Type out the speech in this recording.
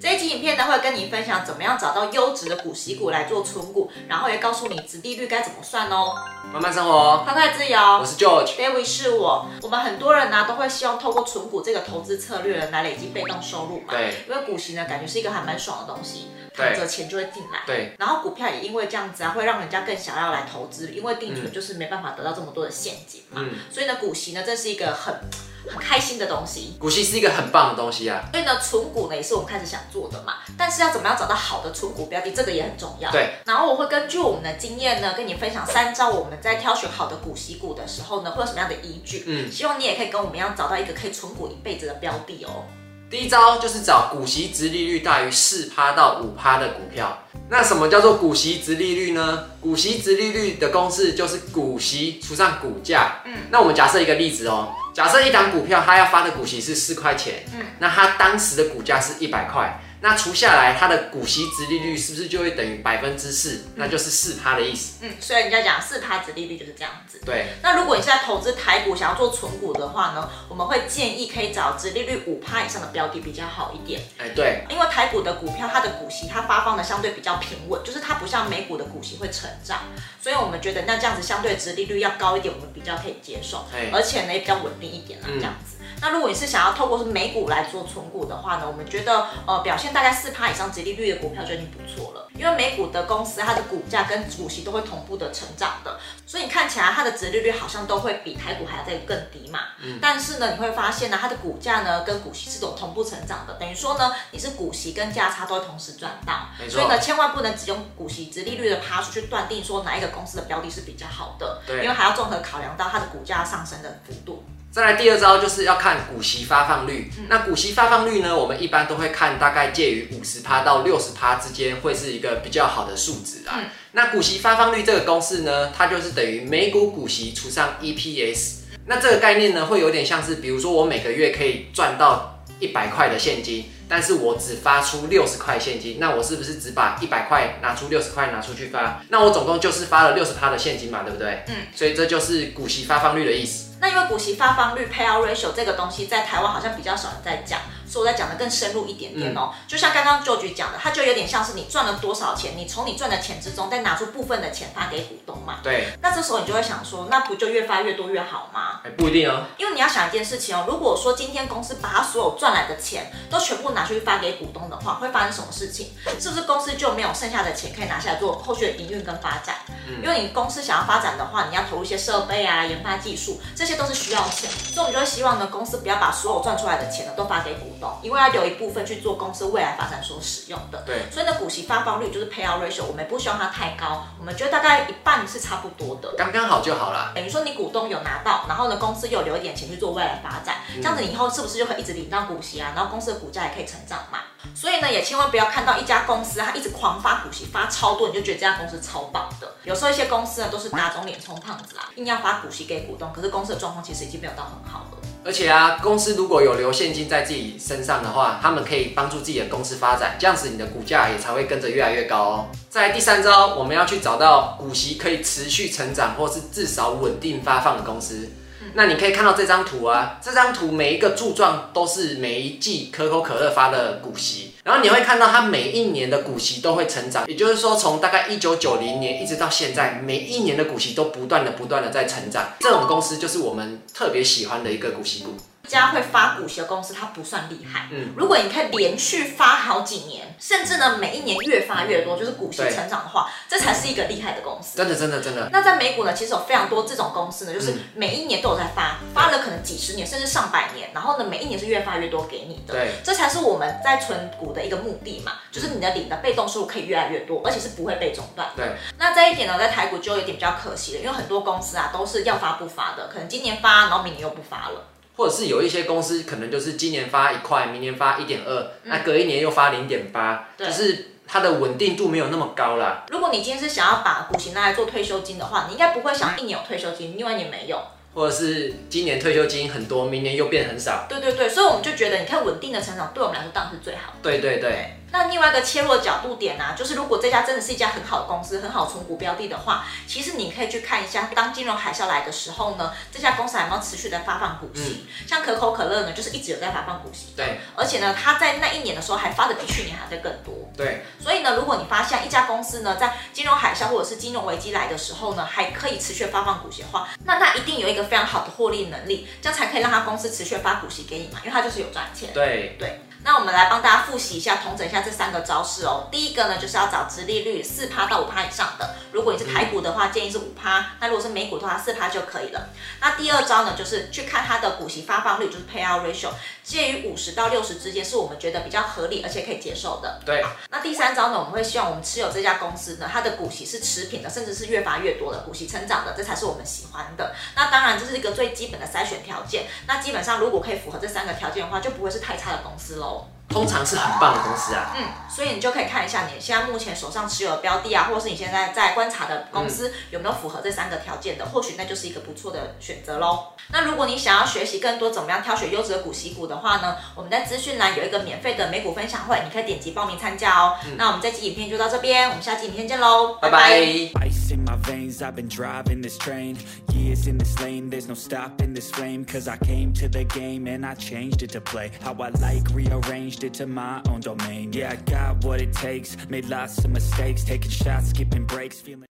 这一集影片呢，会跟你分享怎么样找到优质的股息股来做存股，然后也告诉你殖利率该怎么算哦。慢慢生活，快快自由。我是 George，David 是我。我们很多人呢、啊、都会希望透过存股这个投资策略来累积被动收入嘛。对。因为股息呢，感觉是一个还蛮爽的东西，躺着钱就会进来。对。然后股票也因为这样子啊，会让人家更想要来投资，因为定存就是没办法得到这么多的现金嘛。嗯。所以呢，股息呢，这是一个很。很开心的东西，股息是一个很棒的东西啊。所以呢，存股呢也是我们开始想做的嘛。但是要怎么样找到好的存股标的，这个也很重要。对。然后我会根据我们的经验呢，跟你分享三招我们在挑选好的股息股的时候呢，会有什么样的依据。嗯。希望你也可以跟我们一样找到一个可以存股一辈子的标的哦。第一招就是找股息殖利率大于四趴到五趴的股票。那什么叫做股息殖利率呢？股息殖利率的公式就是股息除上股价。嗯。那我们假设一个例子哦。假设一档股票，它要发的股息是四块钱，嗯，那它当时的股价是一百块。那除下来，它的股息殖利率是不是就会等于百分之四？那就是四趴的意思。嗯，所以人家讲四趴殖利率就是这样子。对。那如果你现在投资台股，想要做存股的话呢，我们会建议可以找殖利率五趴以上的标的比较好一点。哎，对。因为台股的股票，它的股息它发放的相对比较平稳，就是它不像美股的股息会成长，所以我们觉得那这样子相对殖利率要高一点，我们比较可以接受。哎。而且呢，也比较稳定一点啦，这样子。那如果你是想要透过是美股来做存股的话呢，我们觉得呃表现大概四趴以上殖利率的股票就已经不错了，因为美股的公司它的股价跟股息都会同步的成长的，所以你看起来它的殖利率好像都会比台股还要再更低嘛。嗯。但是呢，你会发现呢，它的股价呢跟股息是种同步成长的，等于说呢，你是股息跟价差都会同时赚到。没错。所以呢，千万不能只用股息殖利率的趴数去断定说哪一个公司的标的是比较好的。对。因为还要综合考量到它的股价上升的幅度。再来第二招就是要看股息发放率。嗯、那股息发放率呢，我们一般都会看大概介于五十趴到六十趴之间，会是一个比较好的数值啦。嗯、那股息发放率这个公式呢，它就是等于每股股息除上 EPS。那这个概念呢，会有点像是，比如说我每个月可以赚到一百块的现金，但是我只发出六十块现金，那我是不是只把一百块拿出六十块拿出去发？那我总共就是发了六十趴的现金嘛，对不对？嗯。所以这就是股息发放率的意思。那因为股息发放率 payout ratio 这个东西在台湾好像比较少人在讲，所以我再讲的更深入一点点哦。嗯、就像刚刚 George 讲的，它就有点像是你赚了多少钱，你从你赚的钱之中再拿出部分的钱发给股东嘛。对。那这时候你就会想说，那不就越发越多越好吗？欸、不一定哦。因为你要想一件事情哦，如果说今天公司把它所有赚来的钱都全部拿出去发给股东的话，会发生什么事情？是不是公司就没有剩下的钱可以拿下来做后续的营运跟发展？嗯、因为你公司想要发展的话，你要投入一些设备啊、研发技术，这些都是需要钱。所以，我们就会希望呢，公司不要把所有赚出来的钱呢都发给股东，因为要留一部分去做公司未来发展所使用的。对。所以呢，股息发放率就是 payout ratio，我们不希望它太高，我们觉得大概一半是差不多的，刚刚好就好了。等于说你股东有拿到，然后呢，公司又留一点钱去做未来发展，嗯、这样子你以后是不是就可以一直领到股息啊？然后公司的股价也可以成长嘛。所以呢，也千万不要看到一家公司它一直狂发股息，发超多，你就觉得这家公司超棒的。有时候一些公司呢都是打肿脸充胖子啦，硬要发股息给股东，可是公司的状况其实已经没有到很好了。而且啊，公司如果有留现金在自己身上的话，他们可以帮助自己的公司发展，这样子你的股价也才会跟着越来越高哦。再来第三招，我们要去找到股息可以持续成长，或是至少稳定发放的公司。那你可以看到这张图啊，这张图每一个柱状都是每一季可口可乐发的股息，然后你会看到它每一年的股息都会成长，也就是说从大概一九九零年一直到现在，每一年的股息都不断的不断的在成长，这种公司就是我们特别喜欢的一个股息股。一家会发股息的公司，它不算厉害。嗯，如果你可以连续发好几年，甚至呢每一年越发越多，就是股息成长的话，对这才是一个厉害的公司。真的，真的，真的。那在美股呢，其实有非常多这种公司呢，就是每一年都有在发，几十年，甚至上百年，然后呢每一年是越发越多给你的。对，这才是我们在存股的一个目的嘛，就是你的领的被动收入可以越来越多，而且是不会被中断。对。那这一点呢，在台股就有点比较可惜了，因为很多公司啊都是要发不发的，可能今年发，然后明年又不发了。或者是有一些公司可能就是今年发一块，明年发一点二，那隔一年又发零点八，就是它的稳定度没有那么高啦。如果你今天是想要把股息拿来做退休金的话，你应该不会想一年有退休金，另外一年没有。或者是今年退休金很多，明年又变很少。对对对，所以我们就觉得，你看稳定的成长，对我们来说当然是最好的。对对对。那另外一个切入的角度点呢、啊，就是如果这家真的是一家很好的公司，很好存股标的的话，其实你可以去看一下，当金融海啸来的时候呢，这家公司还有没有持续的发放股息？嗯、像可口可乐呢，就是一直有在发放股息。对。而且呢，它在那一年的时候还发的比去年还在更多。对。所以呢，如果你发现一家公司呢，在金融海啸或者是金融危机来的时候呢，还可以持续发放股息的话，那它一定有一个非常好的获利能力，这样才可以让它公司持续发股息给你嘛，因为它就是有赚钱。对对。那我们来帮大家复习一下，统整一下这三个招式哦。第一个呢，就是要找直利率四趴到五趴以上的。如果你是台股的话，嗯、建议是五趴；那如果是美股的话，四趴就可以了。那第二招呢，就是去看它的股息发放率，就是 payout ratio，介于五十到六十之间，是我们觉得比较合理而且可以接受的。对。那第三招呢，我们会希望我们持有这家公司呢，它的股息是持平的，甚至是越发越多的股息成长的，这才是我们喜欢的。那当然这是一个最基本的筛选条件。那基本上如果可以符合这三个条件的话，就不会是太差的公司喽。通常是很棒的公司啊，嗯，所以你就可以看一下你现在目前手上持有的标的啊，或者是你现在在观察的公司有没有符合这三个条件的，或许那就是一个不错的选择喽。那如果你想要学习更多怎么样挑选优质的股息股的话呢，我们在资讯栏有一个免费的美股分享会，你可以点击报名参加哦。嗯、那我们这期影片就到这边，我们下期影片见喽，拜拜。changed it to my own domain. Yeah, I got what it takes, made lots of mistakes, taking shots, skipping breaks, feeling.